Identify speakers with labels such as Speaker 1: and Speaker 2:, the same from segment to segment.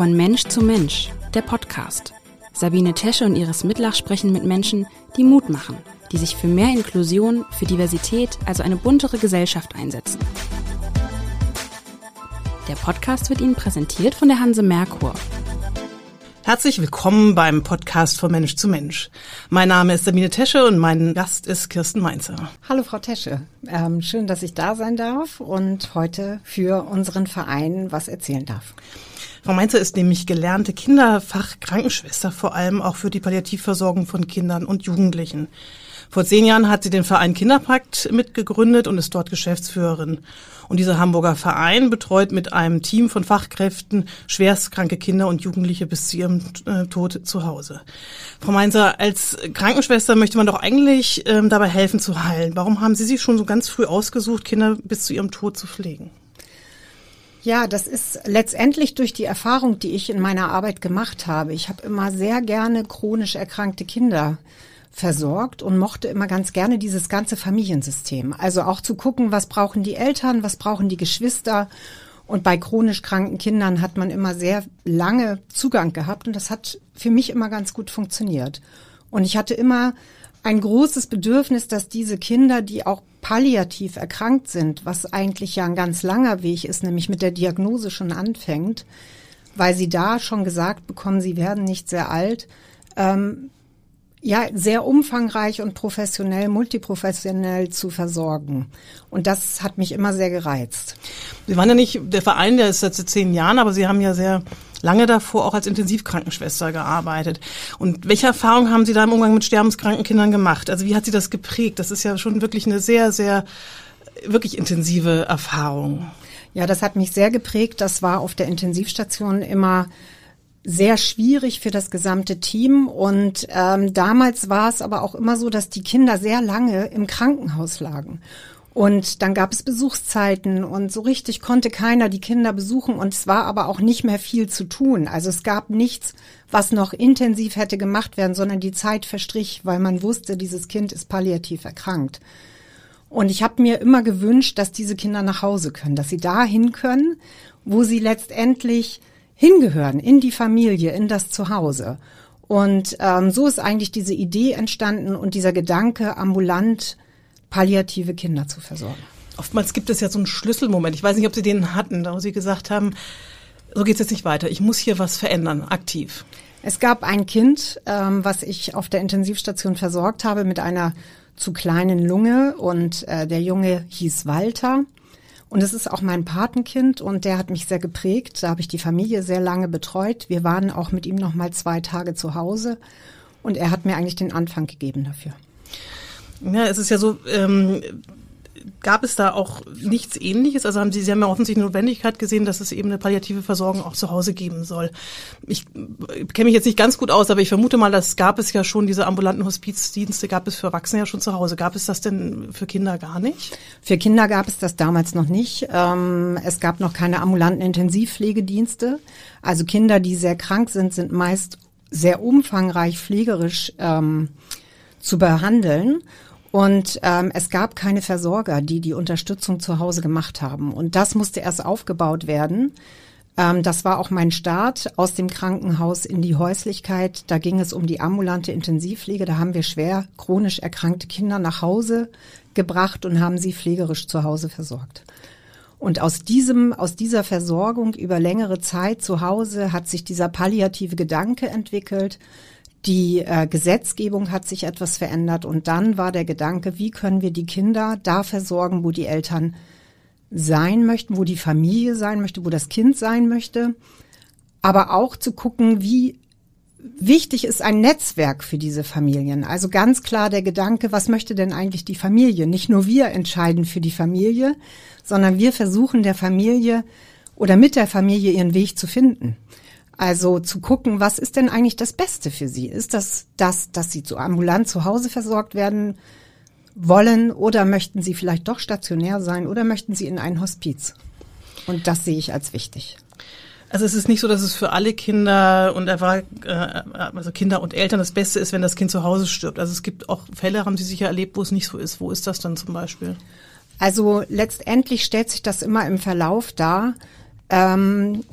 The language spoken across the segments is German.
Speaker 1: Von Mensch zu Mensch, der Podcast. Sabine Tesche und Iris Mitlach sprechen mit Menschen, die Mut machen, die sich für mehr Inklusion, für Diversität, also eine buntere Gesellschaft einsetzen. Der Podcast wird Ihnen präsentiert von der Hanse Merkur.
Speaker 2: Herzlich willkommen beim Podcast von Mensch zu Mensch. Mein Name ist Sabine Tesche und mein Gast ist Kirsten Mainzer.
Speaker 3: Hallo Frau Tesche, ähm, schön, dass ich da sein darf und heute für unseren Verein was erzählen darf.
Speaker 2: Frau Mainzer ist nämlich gelernte Kinderfachkrankenschwester, vor allem auch für die Palliativversorgung von Kindern und Jugendlichen. Vor zehn Jahren hat sie den Verein Kinderpakt mitgegründet und ist dort Geschäftsführerin. Und dieser Hamburger Verein betreut mit einem Team von Fachkräften schwerstkranke Kinder und Jugendliche bis zu ihrem äh, Tod zu Hause. Frau Mainzer, als Krankenschwester möchte man doch eigentlich ähm, dabei helfen zu heilen. Warum haben Sie sich schon so ganz früh ausgesucht, Kinder bis zu ihrem Tod zu pflegen?
Speaker 3: Ja, das ist letztendlich durch die Erfahrung, die ich in meiner Arbeit gemacht habe. Ich habe immer sehr gerne chronisch erkrankte Kinder versorgt und mochte immer ganz gerne dieses ganze Familiensystem. Also auch zu gucken, was brauchen die Eltern, was brauchen die Geschwister. Und bei chronisch kranken Kindern hat man immer sehr lange Zugang gehabt und das hat für mich immer ganz gut funktioniert. Und ich hatte immer ein großes Bedürfnis, dass diese Kinder, die auch palliativ erkrankt sind, was eigentlich ja ein ganz langer Weg ist, nämlich mit der Diagnose schon anfängt, weil sie da schon gesagt bekommen, sie werden nicht sehr alt, ähm, ja, sehr umfangreich und professionell, multiprofessionell zu versorgen. Und das hat mich immer sehr gereizt.
Speaker 2: Sie waren ja nicht, der Verein, der ist seit zehn Jahren, aber Sie haben ja sehr lange davor auch als Intensivkrankenschwester gearbeitet. Und welche Erfahrungen haben Sie da im Umgang mit sterbenskranken Kindern gemacht? Also wie hat Sie das geprägt? Das ist ja schon wirklich eine sehr, sehr, wirklich intensive Erfahrung.
Speaker 3: Ja, das hat mich sehr geprägt. Das war auf der Intensivstation immer sehr schwierig für das gesamte Team. Und ähm, damals war es aber auch immer so, dass die Kinder sehr lange im Krankenhaus lagen. Und dann gab es Besuchszeiten und so richtig konnte keiner die Kinder besuchen und es war aber auch nicht mehr viel zu tun. Also es gab nichts, was noch intensiv hätte gemacht werden, sondern die Zeit verstrich, weil man wusste, dieses Kind ist palliativ erkrankt. Und ich habe mir immer gewünscht, dass diese Kinder nach Hause können, dass sie dahin können, wo sie letztendlich hingehören, in die Familie, in das Zuhause. Und ähm, so ist eigentlich diese Idee entstanden und dieser Gedanke, ambulant palliative Kinder zu versorgen.
Speaker 2: Oftmals gibt es ja so einen Schlüsselmoment. Ich weiß nicht, ob Sie den hatten, wo Sie gesagt haben, so geht es jetzt nicht weiter. Ich muss hier was verändern, aktiv.
Speaker 3: Es gab ein Kind, ähm, was ich auf der Intensivstation versorgt habe mit einer zu kleinen Lunge und äh, der Junge hieß Walter. Und es ist auch mein Patenkind und der hat mich sehr geprägt. Da habe ich die Familie sehr lange betreut. Wir waren auch mit ihm noch mal zwei Tage zu Hause und er hat mir eigentlich den Anfang gegeben dafür.
Speaker 2: Ja, es ist ja so, ähm, gab es da auch nichts Ähnliches? Also haben Sie, Sie haben ja offensichtlich eine Notwendigkeit gesehen, dass es eben eine palliative Versorgung auch zu Hause geben soll. Ich kenne mich jetzt nicht ganz gut aus, aber ich vermute mal, das gab es ja schon, diese ambulanten Hospizdienste gab es für Erwachsene ja schon zu Hause. Gab es das denn für Kinder gar nicht?
Speaker 3: Für Kinder gab es das damals noch nicht. Ähm, es gab noch keine ambulanten Intensivpflegedienste. Also Kinder, die sehr krank sind, sind meist sehr umfangreich pflegerisch ähm, zu behandeln. Und ähm, es gab keine Versorger, die die Unterstützung zu Hause gemacht haben. Und das musste erst aufgebaut werden. Ähm, das war auch mein Start aus dem Krankenhaus in die Häuslichkeit. Da ging es um die ambulante Intensivpflege. Da haben wir schwer chronisch erkrankte Kinder nach Hause gebracht und haben sie pflegerisch zu Hause versorgt. Und aus diesem, aus dieser Versorgung über längere Zeit zu Hause hat sich dieser palliative Gedanke entwickelt, die äh, Gesetzgebung hat sich etwas verändert und dann war der Gedanke, wie können wir die Kinder da versorgen, wo die Eltern sein möchten, wo die Familie sein möchte, wo das Kind sein möchte, aber auch zu gucken, wie wichtig ist ein Netzwerk für diese Familien. Also ganz klar der Gedanke, was möchte denn eigentlich die Familie? Nicht nur wir entscheiden für die Familie, sondern wir versuchen der Familie oder mit der Familie ihren Weg zu finden. Also zu gucken, was ist denn eigentlich das Beste für sie? Ist das das, dass sie zu ambulant zu Hause versorgt werden wollen oder möchten sie vielleicht doch stationär sein oder möchten sie in ein Hospiz? Und das sehe ich als wichtig.
Speaker 2: Also es ist nicht so, dass es für alle Kinder und äh, also Kinder und Eltern das Beste ist, wenn das Kind zu Hause stirbt. Also es gibt auch Fälle, haben Sie sicher erlebt, wo es nicht so ist. Wo ist das dann zum Beispiel?
Speaker 3: Also letztendlich stellt sich das immer im Verlauf dar. Ähm,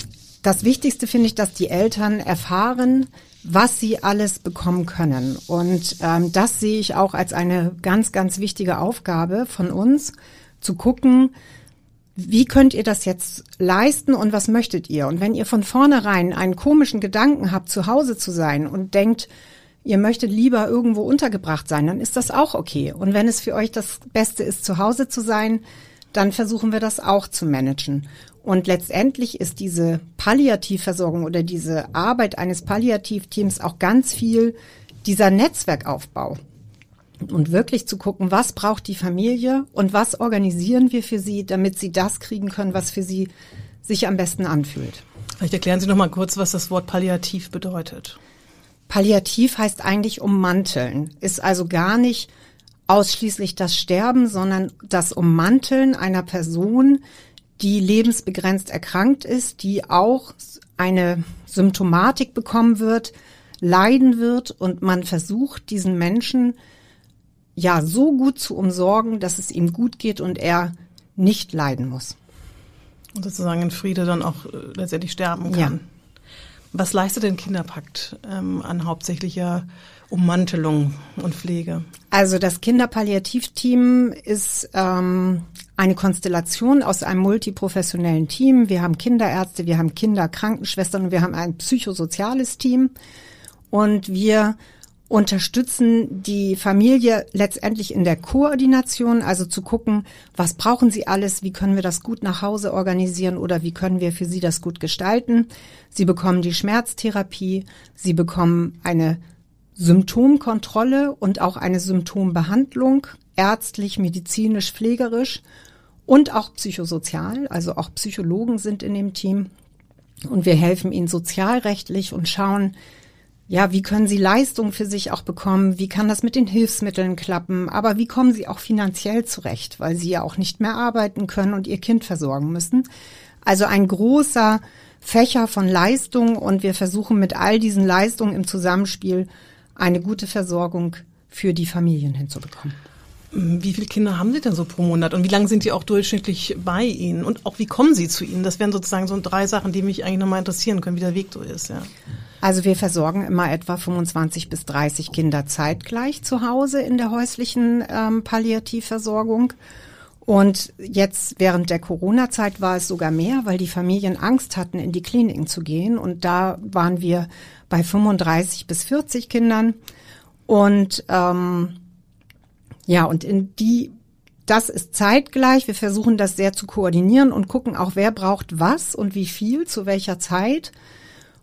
Speaker 3: das Wichtigste finde ich, dass die Eltern erfahren, was sie alles bekommen können. Und ähm, das sehe ich auch als eine ganz, ganz wichtige Aufgabe von uns, zu gucken, wie könnt ihr das jetzt leisten und was möchtet ihr? Und wenn ihr von vornherein einen komischen Gedanken habt, zu Hause zu sein und denkt, ihr möchtet lieber irgendwo untergebracht sein, dann ist das auch okay. Und wenn es für euch das Beste ist, zu Hause zu sein, dann versuchen wir das auch zu managen. Und letztendlich ist diese Palliativversorgung oder diese Arbeit eines Palliativteams auch ganz viel dieser Netzwerkaufbau. Und wirklich zu gucken, was braucht die Familie und was organisieren wir für sie, damit sie das kriegen können, was für sie sich am besten anfühlt.
Speaker 2: Vielleicht erklären Sie noch mal kurz, was das Wort Palliativ bedeutet.
Speaker 3: Palliativ heißt eigentlich ummanteln, ist also gar nicht ausschließlich das Sterben, sondern das Ummanteln einer Person, die lebensbegrenzt erkrankt ist, die auch eine Symptomatik bekommen wird, leiden wird und man versucht, diesen Menschen ja so gut zu umsorgen, dass es ihm gut geht und er nicht leiden muss.
Speaker 2: Und sozusagen in Friede dann auch äh, letztendlich sterben kann. Ja. Was leistet denn Kinderpakt ähm, an hauptsächlicher Ummantelung und Pflege?
Speaker 3: Also das Kinderpalliativteam ist ähm, eine Konstellation aus einem multiprofessionellen Team. Wir haben Kinderärzte, wir haben Kinderkrankenschwestern und wir haben ein psychosoziales Team. Und wir unterstützen die Familie letztendlich in der Koordination, also zu gucken, was brauchen sie alles, wie können wir das gut nach Hause organisieren oder wie können wir für sie das gut gestalten. Sie bekommen die Schmerztherapie, sie bekommen eine Symptomkontrolle und auch eine Symptombehandlung, ärztlich, medizinisch, pflegerisch und auch psychosozial, also auch Psychologen sind in dem Team. Und wir helfen ihnen sozialrechtlich und schauen, ja, wie können Sie Leistung für sich auch bekommen? Wie kann das mit den Hilfsmitteln klappen? Aber wie kommen Sie auch finanziell zurecht, weil Sie ja auch nicht mehr arbeiten können und Ihr Kind versorgen müssen? Also ein großer Fächer von Leistung und wir versuchen mit all diesen Leistungen im Zusammenspiel eine gute Versorgung für die Familien hinzubekommen.
Speaker 2: Wie viele Kinder haben Sie denn so pro Monat und wie lange sind die auch durchschnittlich bei Ihnen und auch wie kommen Sie zu Ihnen? Das wären sozusagen so drei Sachen, die mich eigentlich nochmal interessieren können, wie der Weg so ist. Ja.
Speaker 3: Also wir versorgen immer etwa 25 bis 30 Kinder zeitgleich zu Hause in der häuslichen ähm, Palliativversorgung. Und jetzt während der Corona-Zeit war es sogar mehr, weil die Familien Angst hatten, in die Kliniken zu gehen. Und da waren wir bei 35 bis 40 Kindern. Und ähm, ja, und in die, das ist zeitgleich. Wir versuchen das sehr zu koordinieren und gucken auch, wer braucht was und wie viel, zu welcher Zeit.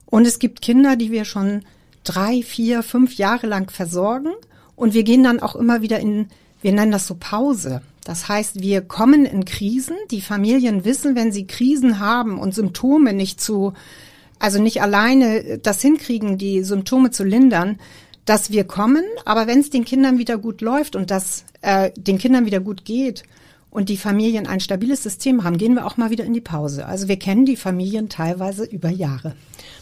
Speaker 3: Und es gibt Kinder, die wir schon drei, vier, fünf Jahre lang versorgen. Und wir gehen dann auch immer wieder in, wir nennen das so Pause. Das heißt, wir kommen in Krisen. Die Familien wissen, wenn sie Krisen haben und Symptome nicht zu, also nicht alleine das hinkriegen, die Symptome zu lindern, dass wir kommen, aber wenn es den Kindern wieder gut läuft und dass äh, den Kindern wieder gut geht und die Familien ein stabiles System haben, gehen wir auch mal wieder in die Pause. Also wir kennen die Familien teilweise über Jahre.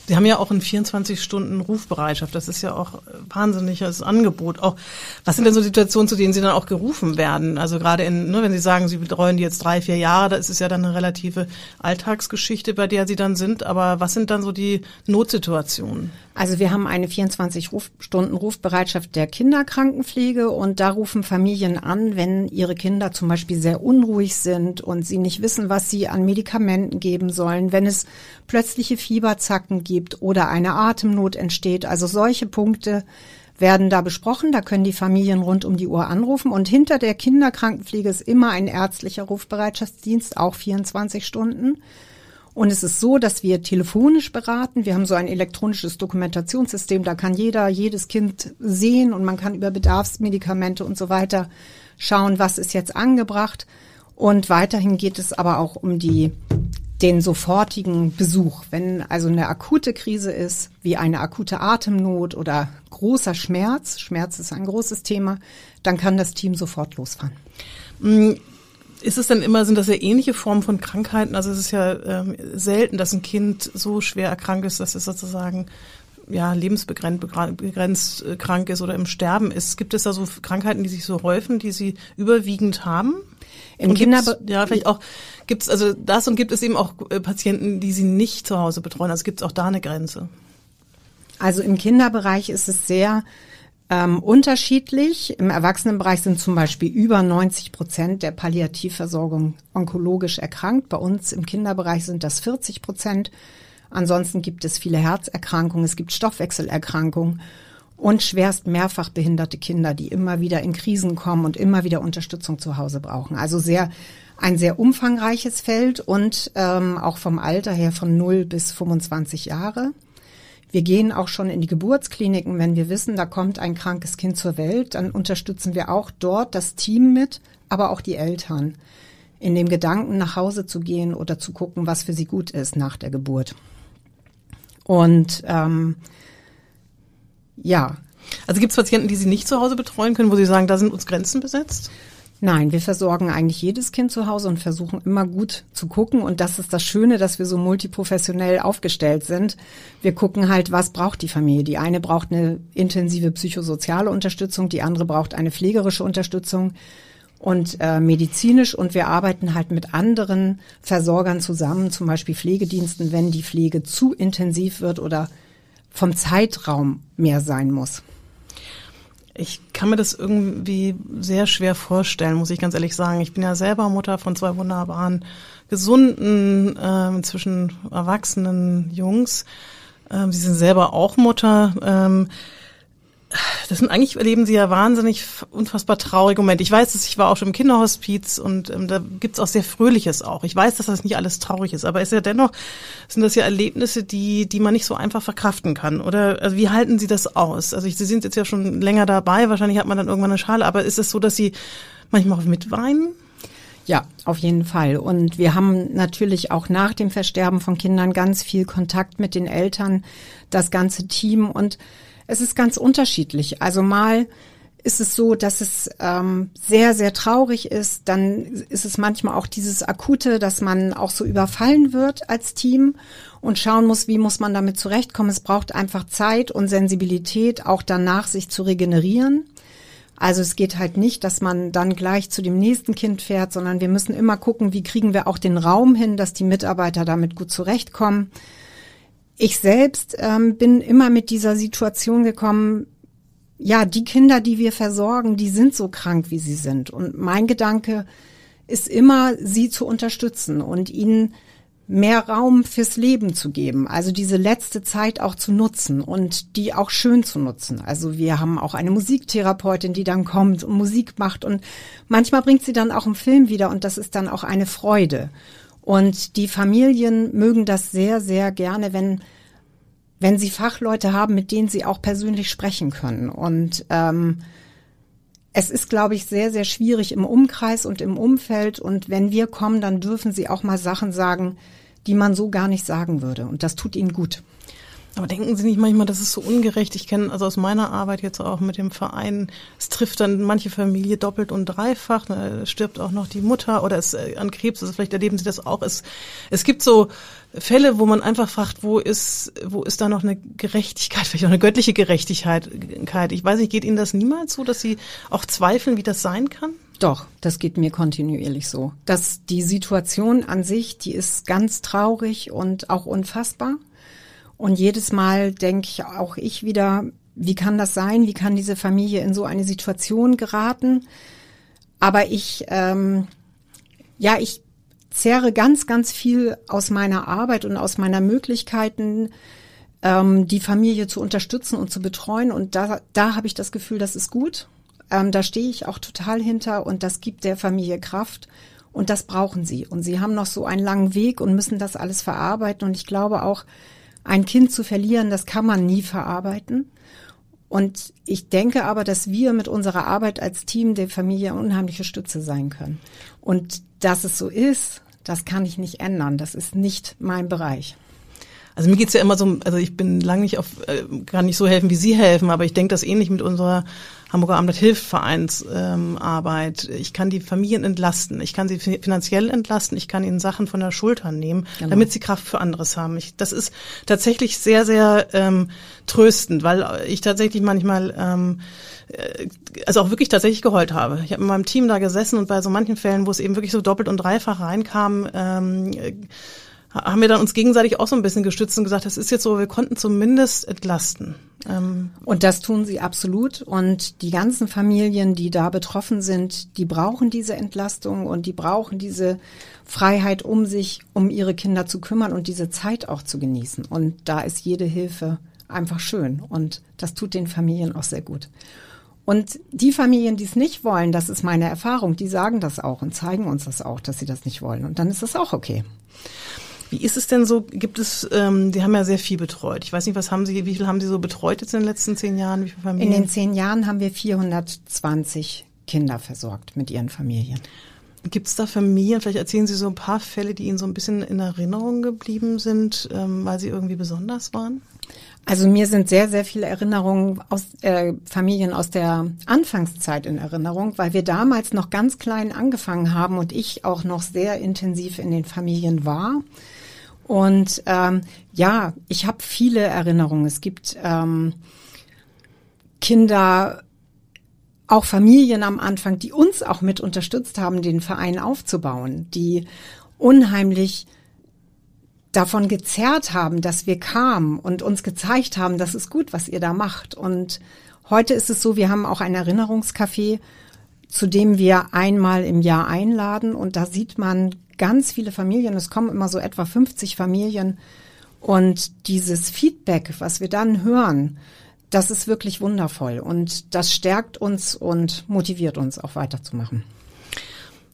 Speaker 2: Sie haben ja auch ein 24-Stunden-Rufbereitschaft. Das ist ja auch wahnsinniges Angebot. Auch was sind denn so Situationen, zu denen Sie dann auch gerufen werden? Also gerade in, ne, wenn Sie sagen, Sie betreuen die jetzt drei, vier Jahre, da ist es ja dann eine relative Alltagsgeschichte, bei der Sie dann sind. Aber was sind dann so die Notsituationen?
Speaker 3: Also wir haben eine 24-Stunden-Rufbereitschaft der Kinderkrankenpflege und da rufen Familien an, wenn ihre Kinder zum Beispiel sehr unruhig sind und sie nicht wissen, was sie an Medikamenten geben sollen, wenn es plötzliche Fieberzacken gibt oder eine Atemnot entsteht. Also solche Punkte werden da besprochen. Da können die Familien rund um die Uhr anrufen. Und hinter der Kinderkrankenpflege ist immer ein ärztlicher Rufbereitschaftsdienst, auch 24 Stunden. Und es ist so, dass wir telefonisch beraten. Wir haben so ein elektronisches Dokumentationssystem. Da kann jeder, jedes Kind sehen und man kann über Bedarfsmedikamente und so weiter schauen, was ist jetzt angebracht. Und weiterhin geht es aber auch um die, den sofortigen Besuch. Wenn also eine akute Krise ist, wie eine akute Atemnot oder großer Schmerz, Schmerz ist ein großes Thema, dann kann das Team sofort losfahren.
Speaker 2: Mm, ist es denn immer, sind das ja ähnliche Formen von Krankheiten? Also es ist ja ähm, selten, dass ein Kind so schwer erkrankt ist, dass es sozusagen ja, lebensbegrenzt äh, krank ist oder im Sterben ist. Gibt es da so Krankheiten, die sich so häufen, die Sie überwiegend haben? Im Kinderbe ja, vielleicht auch gibt es also das und gibt es eben auch äh, Patienten, die sie nicht zu Hause betreuen. Also gibt es auch da eine Grenze.
Speaker 3: Also im Kinderbereich ist es sehr ähm, unterschiedlich. Im Erwachsenenbereich sind zum Beispiel über 90 Prozent der Palliativversorgung onkologisch erkrankt. Bei uns im Kinderbereich sind das 40 Prozent. Ansonsten gibt es viele Herzerkrankungen, es gibt Stoffwechselerkrankungen und schwerst mehrfach behinderte Kinder, die immer wieder in Krisen kommen und immer wieder Unterstützung zu Hause brauchen. Also sehr ein sehr umfangreiches Feld und ähm, auch vom Alter her von 0 bis 25 Jahre. Wir gehen auch schon in die Geburtskliniken, wenn wir wissen, da kommt ein krankes Kind zur Welt, dann unterstützen wir auch dort das Team mit, aber auch die Eltern, in dem Gedanken nach Hause zu gehen oder zu gucken, was für sie gut ist nach der Geburt. Und ähm, ja.
Speaker 2: Also gibt es Patienten, die Sie nicht zu Hause betreuen können, wo Sie sagen, da sind uns Grenzen besetzt?
Speaker 3: Nein, wir versorgen eigentlich jedes Kind zu Hause und versuchen immer gut zu gucken. Und das ist das Schöne, dass wir so multiprofessionell aufgestellt sind. Wir gucken halt, was braucht die Familie. Die eine braucht eine intensive psychosoziale Unterstützung, die andere braucht eine pflegerische Unterstützung und äh, medizinisch. Und wir arbeiten halt mit anderen Versorgern zusammen, zum Beispiel Pflegediensten, wenn die Pflege zu intensiv wird oder vom Zeitraum mehr sein muss.
Speaker 2: Ich kann mir das irgendwie sehr schwer vorstellen, muss ich ganz ehrlich sagen. Ich bin ja selber Mutter von zwei wunderbaren, gesunden, äh, inzwischen erwachsenen Jungs. Ähm, sie sind selber auch Mutter. Ähm, das sind eigentlich erleben sie ja wahnsinnig unfassbar traurige Momente. Ich weiß dass ich war auch schon im Kinderhospiz und ähm, da gibt's auch sehr Fröhliches auch. Ich weiß, dass das nicht alles traurig ist, aber es ist ja dennoch sind das ja Erlebnisse, die die man nicht so einfach verkraften kann. Oder also wie halten Sie das aus? Also ich, Sie sind jetzt ja schon länger dabei. Wahrscheinlich hat man dann irgendwann eine Schale. Aber ist es so, dass Sie manchmal auch mitweinen?
Speaker 3: Ja, auf jeden Fall. Und wir haben natürlich auch nach dem Versterben von Kindern ganz viel Kontakt mit den Eltern, das ganze Team und es ist ganz unterschiedlich. Also mal ist es so, dass es ähm, sehr, sehr traurig ist. Dann ist es manchmal auch dieses Akute, dass man auch so überfallen wird als Team und schauen muss, wie muss man damit zurechtkommen. Es braucht einfach Zeit und Sensibilität, auch danach sich zu regenerieren. Also es geht halt nicht, dass man dann gleich zu dem nächsten Kind fährt, sondern wir müssen immer gucken, wie kriegen wir auch den Raum hin, dass die Mitarbeiter damit gut zurechtkommen. Ich selbst ähm, bin immer mit dieser Situation gekommen, ja, die Kinder, die wir versorgen, die sind so krank, wie sie sind. Und mein Gedanke ist immer, sie zu unterstützen und ihnen mehr Raum fürs Leben zu geben. Also diese letzte Zeit auch zu nutzen und die auch schön zu nutzen. Also wir haben auch eine Musiktherapeutin, die dann kommt und Musik macht und manchmal bringt sie dann auch einen Film wieder und das ist dann auch eine Freude. Und die Familien mögen das sehr, sehr gerne, wenn, wenn sie Fachleute haben, mit denen sie auch persönlich sprechen können. Und ähm, es ist, glaube ich, sehr, sehr schwierig im Umkreis und im Umfeld. Und wenn wir kommen, dann dürfen sie auch mal Sachen sagen, die man so gar nicht sagen würde. Und das tut ihnen gut.
Speaker 2: Aber denken Sie nicht manchmal, das ist so ungerecht? Ich kenne also aus meiner Arbeit jetzt auch mit dem Verein, es trifft dann manche Familie doppelt und dreifach, ne, stirbt auch noch die Mutter oder es äh, an Krebs, also vielleicht erleben Sie das auch. Es, es gibt so Fälle, wo man einfach fragt, wo ist, wo ist da noch eine Gerechtigkeit, vielleicht auch eine göttliche Gerechtigkeit? Ich weiß nicht, geht Ihnen das niemals so, dass Sie auch zweifeln, wie das sein kann?
Speaker 3: Doch, das geht mir kontinuierlich so. Dass die Situation an sich, die ist ganz traurig und auch unfassbar. Und jedes Mal denke ich auch ich wieder, wie kann das sein? Wie kann diese Familie in so eine Situation geraten? Aber ich, ähm, ja, ich zehre ganz, ganz viel aus meiner Arbeit und aus meiner Möglichkeiten, ähm, die Familie zu unterstützen und zu betreuen. Und da, da habe ich das Gefühl, das ist gut. Ähm, da stehe ich auch total hinter und das gibt der Familie Kraft. Und das brauchen sie. Und sie haben noch so einen langen Weg und müssen das alles verarbeiten. Und ich glaube auch, ein Kind zu verlieren, das kann man nie verarbeiten. Und ich denke aber, dass wir mit unserer Arbeit als Team der Familie unheimliche Stütze sein können. Und dass es so ist, das kann ich nicht ändern. Das ist nicht mein Bereich.
Speaker 2: Also mir geht's ja immer so, also ich bin lange nicht auf, äh, kann nicht so helfen, wie Sie helfen, aber ich denke das ähnlich mit unserer Hamburger Abendblatt Hilfsvereinsarbeit. Ähm, ich kann die Familien entlasten, ich kann sie finanziell entlasten, ich kann ihnen Sachen von der Schulter nehmen, genau. damit sie Kraft für anderes haben. Ich, das ist tatsächlich sehr, sehr ähm, tröstend, weil ich tatsächlich manchmal ähm, äh, also auch wirklich tatsächlich geheult habe. Ich habe in meinem Team da gesessen und bei so manchen Fällen, wo es eben wirklich so doppelt und dreifach reinkam, ähm, haben wir dann uns gegenseitig auch so ein bisschen gestützt und gesagt, das ist jetzt so, wir konnten zumindest entlasten.
Speaker 3: Ähm und das tun sie absolut. Und die ganzen Familien, die da betroffen sind, die brauchen diese Entlastung und die brauchen diese Freiheit, um sich um ihre Kinder zu kümmern und diese Zeit auch zu genießen. Und da ist jede Hilfe einfach schön. Und das tut den Familien auch sehr gut. Und die Familien, die es nicht wollen, das ist meine Erfahrung, die sagen das auch und zeigen uns das auch, dass sie das nicht wollen. Und dann ist das auch okay.
Speaker 2: Wie ist es denn so? Gibt es, ähm, die haben ja sehr viel betreut. Ich weiß nicht, was haben Sie, wie viel haben Sie so betreut jetzt in den letzten zehn Jahren? Wie viele
Speaker 3: Familien? In den zehn Jahren haben wir 420 Kinder versorgt mit ihren Familien.
Speaker 2: Gibt es da Familien, vielleicht erzählen Sie so ein paar Fälle, die Ihnen so ein bisschen in Erinnerung geblieben sind, ähm, weil sie irgendwie besonders waren?
Speaker 3: Also mir sind sehr, sehr viele Erinnerungen aus äh, Familien aus der Anfangszeit in Erinnerung, weil wir damals noch ganz klein angefangen haben und ich auch noch sehr intensiv in den Familien war. Und ähm, ja, ich habe viele Erinnerungen. Es gibt ähm, Kinder, auch Familien am Anfang, die uns auch mit unterstützt haben, den Verein aufzubauen, die unheimlich davon gezerrt haben, dass wir kamen und uns gezeigt haben, das ist gut, was ihr da macht. Und heute ist es so, wir haben auch ein Erinnerungscafé, zu dem wir einmal im Jahr einladen und da sieht man ganz viele Familien, es kommen immer so etwa 50 Familien und dieses Feedback, was wir dann hören, das ist wirklich wundervoll und das stärkt uns und motiviert uns auch weiterzumachen.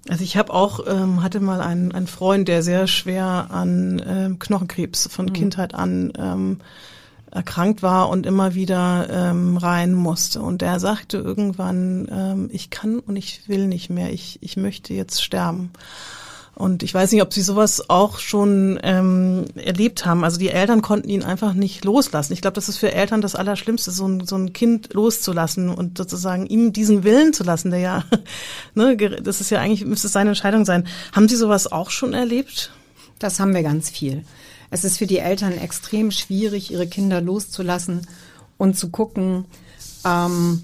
Speaker 2: Also ich habe auch ähm, hatte mal einen, einen Freund, der sehr schwer an ähm, Knochenkrebs von mhm. Kindheit an ähm, erkrankt war und immer wieder ähm, rein musste. Und der sagte irgendwann, ähm, ich kann und ich will nicht mehr, ich, ich möchte jetzt sterben. Und ich weiß nicht, ob Sie sowas auch schon ähm, erlebt haben. Also die Eltern konnten ihn einfach nicht loslassen. Ich glaube, das ist für Eltern das Allerschlimmste, so ein, so ein Kind loszulassen und sozusagen ihm diesen Willen zu lassen, der ja, ne, das ist ja eigentlich, müsste es seine Entscheidung sein. Haben Sie sowas auch schon erlebt?
Speaker 3: Das haben wir ganz viel. Es ist für die Eltern extrem schwierig, ihre Kinder loszulassen und zu gucken, ähm,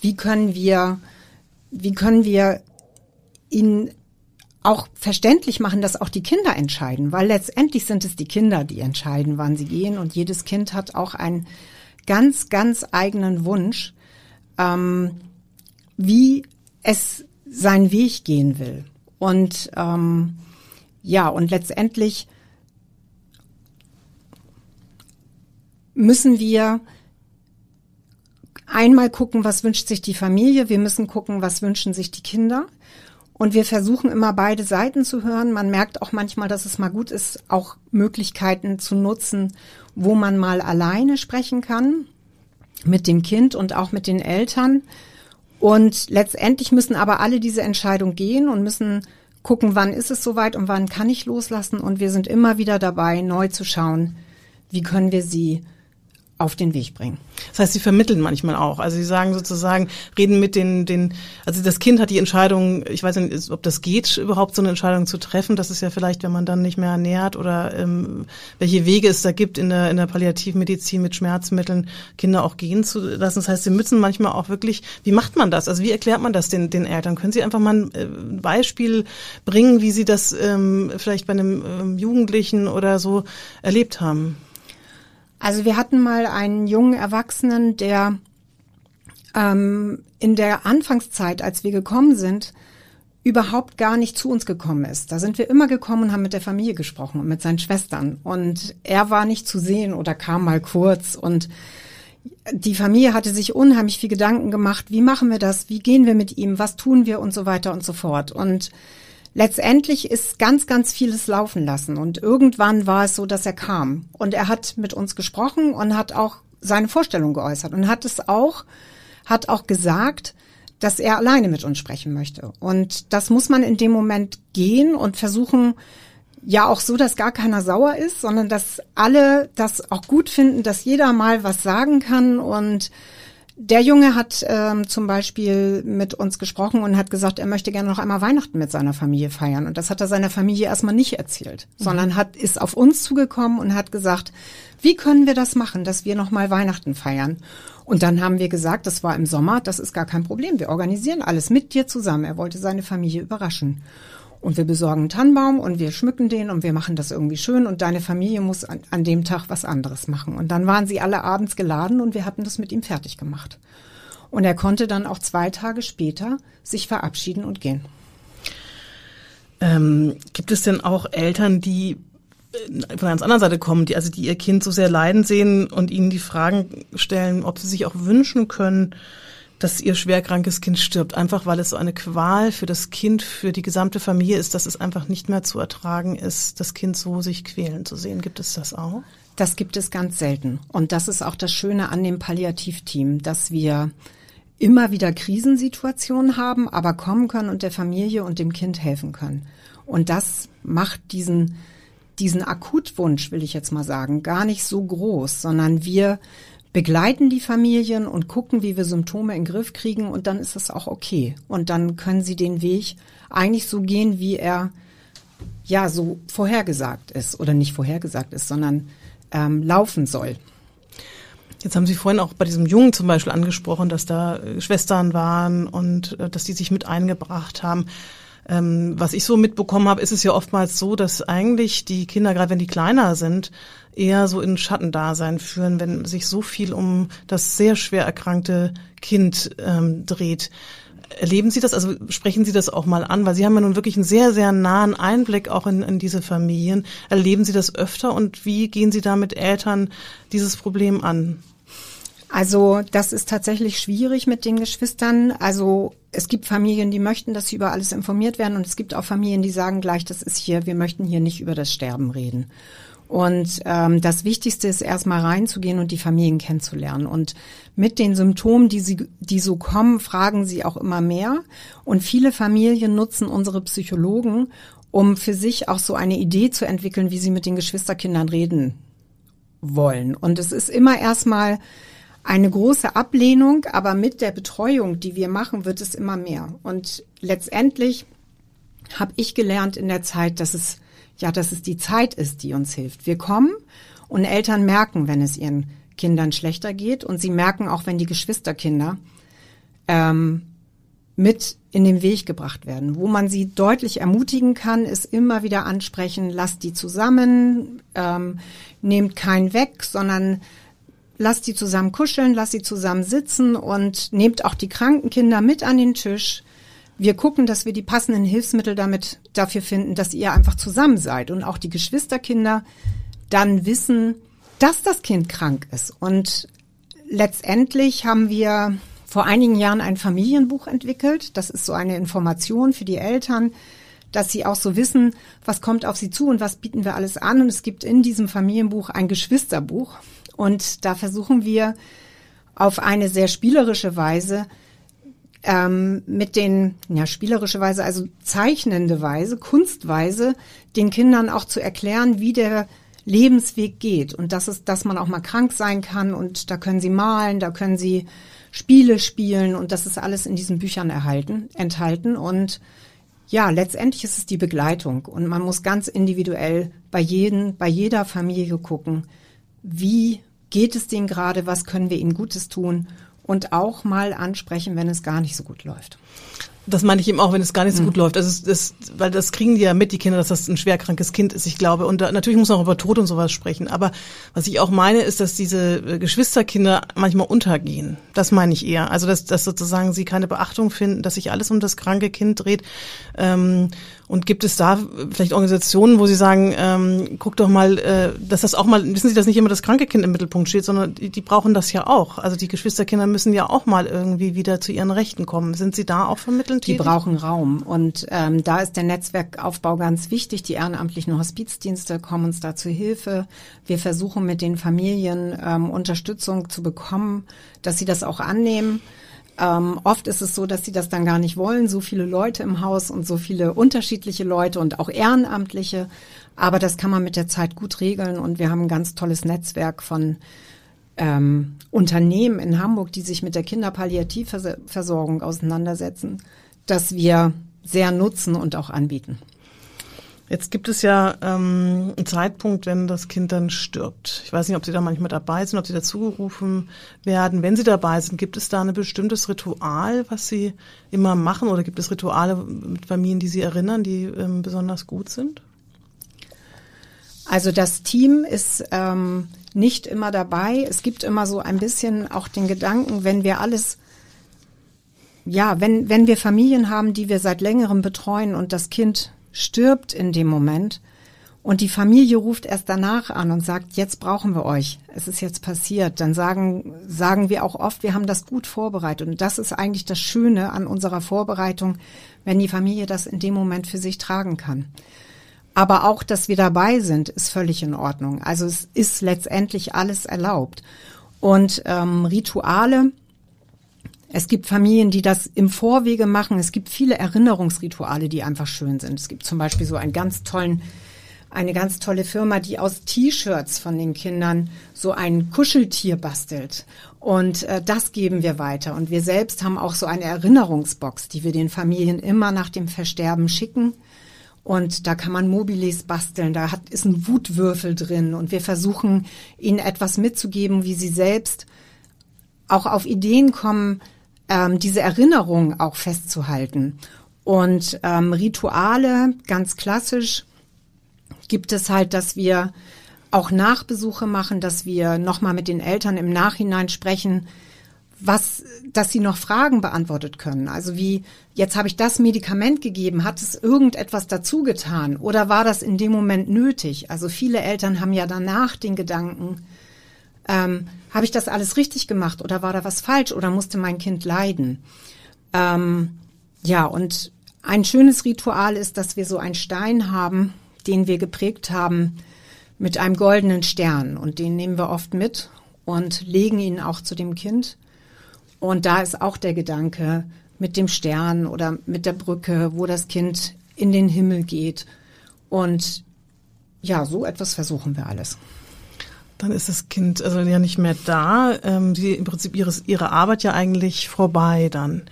Speaker 3: wie können wir, wie können wir ihnen auch verständlich machen, dass auch die Kinder entscheiden, weil letztendlich sind es die Kinder, die entscheiden, wann sie gehen und jedes Kind hat auch einen ganz, ganz eigenen Wunsch, ähm, wie es seinen Weg gehen will. Und ähm, ja, und letztendlich müssen wir einmal gucken, was wünscht sich die Familie, wir müssen gucken, was wünschen sich die Kinder. Und wir versuchen immer beide Seiten zu hören. Man merkt auch manchmal, dass es mal gut ist, auch Möglichkeiten zu nutzen, wo man mal alleine sprechen kann mit dem Kind und auch mit den Eltern. Und letztendlich müssen aber alle diese Entscheidung gehen und müssen gucken, wann ist es soweit und wann kann ich loslassen. Und wir sind immer wieder dabei, neu zu schauen, wie können wir sie auf den Weg bringen.
Speaker 2: Das heißt, sie vermitteln manchmal auch. Also sie sagen sozusagen, reden mit den, den, also das Kind hat die Entscheidung, ich weiß nicht, ob das geht, überhaupt so eine Entscheidung zu treffen. Das ist ja vielleicht, wenn man dann nicht mehr ernährt oder ähm, welche Wege es da gibt in der, in der Palliativmedizin mit Schmerzmitteln, Kinder auch gehen zu lassen. Das heißt, sie müssen manchmal auch wirklich, wie macht man das? Also wie erklärt man das den, den Eltern? Können Sie einfach mal ein äh, Beispiel bringen, wie Sie das ähm, vielleicht bei einem ähm, Jugendlichen oder so erlebt haben?
Speaker 3: Also wir hatten mal einen jungen Erwachsenen, der ähm, in der Anfangszeit, als wir gekommen sind, überhaupt gar nicht zu uns gekommen ist. Da sind wir immer gekommen und haben mit der Familie gesprochen und mit seinen Schwestern. Und er war nicht zu sehen oder kam mal kurz. Und die Familie hatte sich unheimlich viel Gedanken gemacht, wie machen wir das, wie gehen wir mit ihm, was tun wir und so weiter und so fort. Und letztendlich ist ganz, ganz vieles laufen lassen. Und irgendwann war es so, dass er kam. Und er hat mit uns gesprochen und hat auch seine Vorstellung geäußert und hat es auch, hat auch gesagt, dass er alleine mit uns sprechen möchte. Und das muss man in dem Moment gehen und versuchen, ja auch so, dass gar keiner sauer ist, sondern dass alle das auch gut finden, dass jeder mal was sagen kann und der Junge hat ähm, zum Beispiel mit uns gesprochen und hat gesagt, er möchte gerne noch einmal Weihnachten mit seiner Familie feiern. Und das hat er seiner Familie erstmal nicht erzählt, mhm. sondern hat, ist auf uns zugekommen und hat gesagt, wie können wir das machen, dass wir noch mal Weihnachten feiern? Und dann haben wir gesagt, das war im Sommer, das ist gar kein Problem. Wir organisieren alles mit dir zusammen. Er wollte seine Familie überraschen. Und wir besorgen einen Tannenbaum und wir schmücken den und wir machen das irgendwie schön und deine Familie muss an, an dem Tag was anderes machen. Und dann waren sie alle abends geladen und wir hatten das mit ihm fertig gemacht. Und er konnte dann auch zwei Tage später sich verabschieden und gehen.
Speaker 2: Ähm, gibt es denn auch Eltern, die äh, von einer ganz anderen Seite kommen, die also die ihr Kind so sehr leiden sehen und ihnen die Fragen stellen, ob sie sich auch wünschen können, dass ihr schwerkrankes Kind stirbt, einfach weil es so eine Qual für das Kind, für die gesamte Familie ist, dass es einfach nicht mehr zu ertragen ist, das Kind so sich quälen zu sehen. Gibt es das auch?
Speaker 3: Das gibt es ganz selten. Und das ist auch das Schöne an dem Palliativteam, dass wir immer wieder Krisensituationen haben, aber kommen können und der Familie und dem Kind helfen können. Und das macht diesen, diesen Akutwunsch, will ich jetzt mal sagen, gar nicht so groß, sondern wir begleiten die Familien und gucken, wie wir Symptome in den Griff kriegen und dann ist es auch okay. Und dann können sie den Weg eigentlich so gehen, wie er ja so vorhergesagt ist oder nicht vorhergesagt ist, sondern ähm, laufen soll.
Speaker 2: Jetzt haben Sie vorhin auch bei diesem Jungen zum Beispiel angesprochen, dass da Schwestern waren und äh, dass die sich mit eingebracht haben. Ähm, was ich so mitbekommen habe, ist es ja oftmals so, dass eigentlich die Kinder, gerade wenn die kleiner sind, eher so in Schattendasein führen, wenn sich so viel um das sehr schwer erkrankte Kind ähm, dreht. Erleben Sie das, also sprechen Sie das auch mal an, weil Sie haben ja nun wirklich einen sehr, sehr nahen Einblick auch in, in diese Familien. Erleben Sie das öfter und wie gehen Sie da mit Eltern dieses Problem an?
Speaker 3: Also das ist tatsächlich schwierig mit den Geschwistern. Also es gibt Familien, die möchten, dass sie über alles informiert werden und es gibt auch Familien, die sagen gleich, das ist hier, wir möchten hier nicht über das Sterben reden. Und ähm, das Wichtigste ist erstmal reinzugehen und die Familien kennenzulernen. Und mit den Symptomen, die, sie, die so kommen, fragen sie auch immer mehr. Und viele Familien nutzen unsere Psychologen, um für sich auch so eine Idee zu entwickeln, wie sie mit den Geschwisterkindern reden wollen. Und es ist immer erstmal eine große Ablehnung, aber mit der Betreuung, die wir machen, wird es immer mehr. Und letztendlich habe ich gelernt in der Zeit, dass es ja, dass es die Zeit ist, die uns hilft. Wir kommen und Eltern merken, wenn es ihren Kindern schlechter geht und sie merken auch, wenn die Geschwisterkinder ähm, mit in den Weg gebracht werden. Wo man sie deutlich ermutigen kann, ist immer wieder ansprechen, lasst die zusammen, ähm, nehmt keinen weg, sondern lasst die zusammen kuscheln, lasst sie zusammen sitzen und nehmt auch die kranken Kinder mit an den Tisch wir gucken, dass wir die passenden Hilfsmittel damit dafür finden, dass ihr einfach zusammen seid und auch die Geschwisterkinder dann wissen, dass das Kind krank ist. Und letztendlich haben wir vor einigen Jahren ein Familienbuch entwickelt. Das ist so eine Information für die Eltern, dass sie auch so wissen, was kommt auf sie zu und was bieten wir alles an. Und es gibt in diesem Familienbuch ein Geschwisterbuch. Und da versuchen wir auf eine sehr spielerische Weise ähm, mit den, ja, spielerische Weise, also zeichnende Weise, Kunstweise, den Kindern auch zu erklären, wie der Lebensweg geht. Und dass es, dass man auch mal krank sein kann und da können sie malen, da können sie Spiele spielen und das ist alles in diesen Büchern erhalten, enthalten. Und ja, letztendlich ist es die Begleitung. Und man muss ganz individuell bei jedem, bei jeder Familie gucken, wie geht es denen gerade, was können wir ihnen Gutes tun und auch mal ansprechen, wenn es gar nicht so gut läuft.
Speaker 2: Das meine ich eben auch, wenn es gar nicht so mhm. gut läuft. Also das, weil das kriegen die ja mit, die Kinder, dass das ein schwerkrankes Kind ist, ich glaube. Und da, natürlich muss man auch über Tod und sowas sprechen. Aber was ich auch meine, ist, dass diese äh, Geschwisterkinder manchmal untergehen. Das meine ich eher. Also dass, dass sozusagen sie keine Beachtung finden, dass sich alles um das kranke Kind dreht. Ähm, und gibt es da vielleicht Organisationen, wo Sie sagen, ähm, guck doch mal, äh, dass das auch mal, wissen Sie, dass nicht immer das kranke Kind im Mittelpunkt steht, sondern die, die brauchen das ja auch. Also die Geschwisterkinder müssen ja auch mal irgendwie wieder zu ihren Rechten kommen. Sind Sie da auch vermittelnd
Speaker 3: tätig? Die brauchen Raum. Und ähm, da ist der Netzwerkaufbau ganz wichtig. Die ehrenamtlichen Hospizdienste kommen uns da zu Hilfe. Wir versuchen mit den Familien ähm, Unterstützung zu bekommen, dass sie das auch annehmen. Ähm, oft ist es so, dass sie das dann gar nicht wollen, so viele Leute im Haus und so viele unterschiedliche Leute und auch Ehrenamtliche. Aber das kann man mit der Zeit gut regeln und wir haben ein ganz tolles Netzwerk von ähm, Unternehmen in Hamburg, die sich mit der Kinderpalliativversorgung auseinandersetzen, dass wir sehr nutzen und auch anbieten.
Speaker 2: Jetzt gibt es ja ähm, einen Zeitpunkt, wenn das Kind dann stirbt. Ich weiß nicht, ob Sie da manchmal dabei sind, ob Sie dazugerufen werden. Wenn Sie dabei sind, gibt es da ein bestimmtes Ritual, was Sie immer machen? Oder gibt es Rituale mit Familien, die Sie erinnern, die ähm, besonders gut sind?
Speaker 3: Also das Team ist ähm, nicht immer dabei. Es gibt immer so ein bisschen auch den Gedanken, wenn wir alles ja, wenn, wenn wir Familien haben, die wir seit längerem betreuen und das Kind stirbt in dem Moment und die Familie ruft erst danach an und sagt, jetzt brauchen wir euch, es ist jetzt passiert, dann sagen, sagen wir auch oft, wir haben das gut vorbereitet. Und das ist eigentlich das Schöne an unserer Vorbereitung, wenn die Familie das in dem Moment für sich tragen kann. Aber auch, dass wir dabei sind, ist völlig in Ordnung. Also es ist letztendlich alles erlaubt. Und ähm, Rituale, es gibt Familien, die das im Vorwege machen. Es gibt viele Erinnerungsrituale, die einfach schön sind. Es gibt zum Beispiel so einen ganz tollen, eine ganz tolle Firma, die aus T-Shirts von den Kindern so ein Kuscheltier bastelt. Und äh, das geben wir weiter. Und wir selbst haben auch so eine Erinnerungsbox, die wir den Familien immer nach dem Versterben schicken. Und da kann man Mobiles basteln, da hat, ist ein Wutwürfel drin und wir versuchen ihnen etwas mitzugeben, wie sie selbst auch auf Ideen kommen, ähm, diese Erinnerung auch festzuhalten. Und ähm, Rituale, ganz klassisch, gibt es halt, dass wir auch Nachbesuche machen, dass wir nochmal mit den Eltern im Nachhinein sprechen, was, dass sie noch Fragen beantwortet können. Also wie, jetzt habe ich das Medikament gegeben, hat es irgendetwas dazu getan oder war das in dem Moment nötig? Also viele Eltern haben ja danach den Gedanken, ähm, habe ich das alles richtig gemacht oder war da was falsch oder musste mein Kind leiden? Ähm, ja, und ein schönes Ritual ist, dass wir so einen Stein haben, den wir geprägt haben mit einem goldenen Stern. Und den nehmen wir oft mit und legen ihn auch zu dem Kind. Und da ist auch der Gedanke mit dem Stern oder mit der Brücke, wo das Kind in den Himmel geht. Und ja, so etwas versuchen wir alles.
Speaker 2: Dann ist das Kind also ja nicht mehr da. Ähm, sie, Im Prinzip ihres, ihre Arbeit ja eigentlich vorbei dann.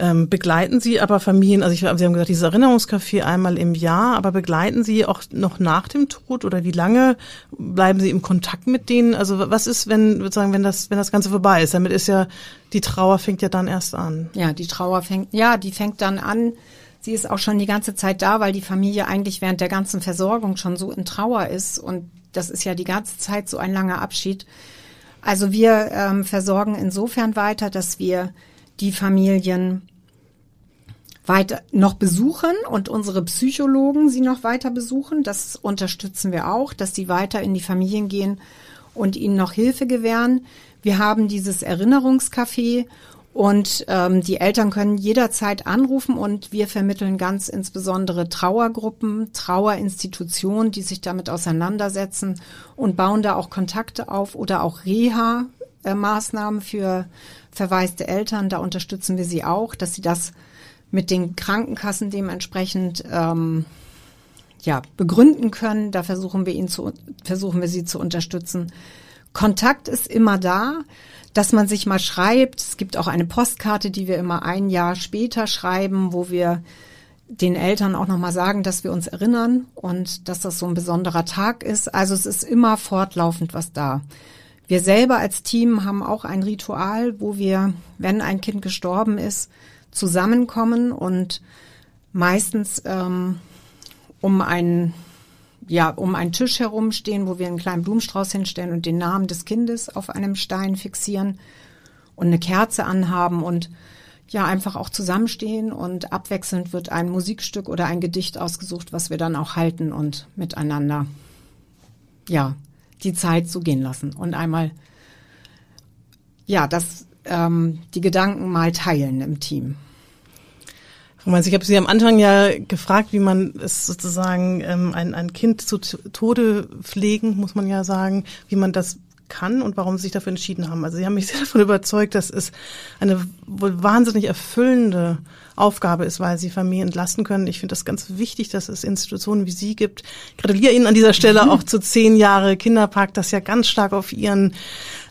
Speaker 2: Ähm, begleiten Sie aber Familien, also ich, Sie haben gesagt, dieses Erinnerungscafé einmal im Jahr, aber begleiten Sie auch noch nach dem Tod oder wie lange bleiben Sie im Kontakt mit denen? Also was ist, wenn, sozusagen, wenn das, wenn das Ganze vorbei ist? Damit ist ja, die Trauer fängt ja dann erst an.
Speaker 3: Ja, die Trauer fängt, ja, die fängt dann an. Sie ist auch schon die ganze Zeit da, weil die Familie eigentlich während der ganzen Versorgung schon so in Trauer ist und das ist ja die ganze Zeit so ein langer Abschied. Also wir ähm, versorgen insofern weiter, dass wir die Familien weiter noch besuchen und unsere Psychologen sie noch weiter besuchen. Das unterstützen wir auch, dass sie weiter in die Familien gehen und ihnen noch Hilfe gewähren. Wir haben dieses Erinnerungscafé und ähm, die Eltern können jederzeit anrufen und wir vermitteln ganz insbesondere Trauergruppen, Trauerinstitutionen, die sich damit auseinandersetzen und bauen da auch Kontakte auf oder auch Reha-Maßnahmen für verwaiste Eltern. Da unterstützen wir sie auch, dass sie das mit den Krankenkassen dementsprechend ähm, ja, begründen können. Da versuchen wir ihn zu, versuchen wir sie zu unterstützen. Kontakt ist immer da, dass man sich mal schreibt. Es gibt auch eine Postkarte, die wir immer ein Jahr später schreiben, wo wir den Eltern auch nochmal sagen, dass wir uns erinnern und dass das so ein besonderer Tag ist. Also es ist immer fortlaufend was da. Wir selber als Team haben auch ein Ritual, wo wir, wenn ein Kind gestorben ist, zusammenkommen und meistens ähm, um einen ja, um einen Tisch herumstehen, wo wir einen kleinen Blumenstrauß hinstellen und den Namen des Kindes auf einem Stein fixieren und eine Kerze anhaben und ja, einfach auch zusammenstehen und abwechselnd wird ein Musikstück oder ein Gedicht ausgesucht, was wir dann auch halten und miteinander, ja, die Zeit so gehen lassen und einmal, ja, das, ähm, die Gedanken mal teilen im Team.
Speaker 2: Ich habe Sie am Anfang ja gefragt, wie man es sozusagen ähm, ein, ein Kind zu Tode pflegen, muss man ja sagen, wie man das kann und warum sie sich dafür entschieden haben. Also sie haben mich sehr davon überzeugt, dass es eine wohl wahnsinnig erfüllende Aufgabe ist, weil sie Familien entlasten können. Ich finde das ganz wichtig, dass es Institutionen wie Sie gibt. Ich gratuliere Ihnen an dieser Stelle auch zu zehn Jahre Kinderpark, das ja ganz stark auf Ihren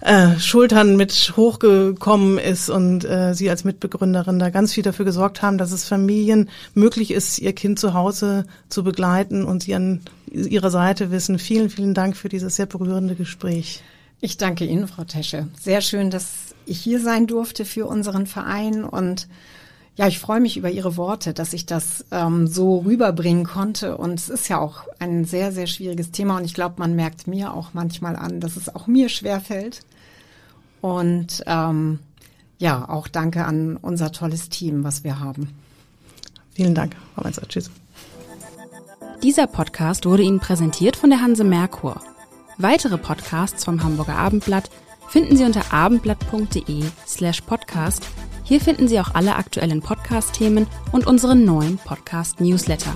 Speaker 2: äh, Schultern mit hochgekommen ist und äh, Sie als Mitbegründerin da ganz viel dafür gesorgt haben, dass es Familien möglich ist, ihr Kind zu Hause zu begleiten und sie an ihrer Seite wissen. Vielen, vielen Dank für dieses sehr berührende Gespräch.
Speaker 3: Ich danke Ihnen, Frau Tesche. Sehr schön, dass ich hier sein durfte für unseren Verein und ja, ich freue mich über Ihre Worte, dass ich das ähm, so rüberbringen konnte. Und es ist ja auch ein sehr, sehr schwieriges Thema. Und ich glaube, man merkt mir auch manchmal an, dass es auch mir schwerfällt. Und ähm, ja, auch danke an unser tolles Team, was wir haben.
Speaker 2: Vielen Dank, Frau Menzer. Tschüss.
Speaker 1: Dieser Podcast wurde Ihnen präsentiert von der Hanse Merkur. Weitere Podcasts vom Hamburger Abendblatt finden Sie unter abendblatt.de slash podcast hier finden Sie auch alle aktuellen Podcast-Themen und unseren neuen Podcast-Newsletter.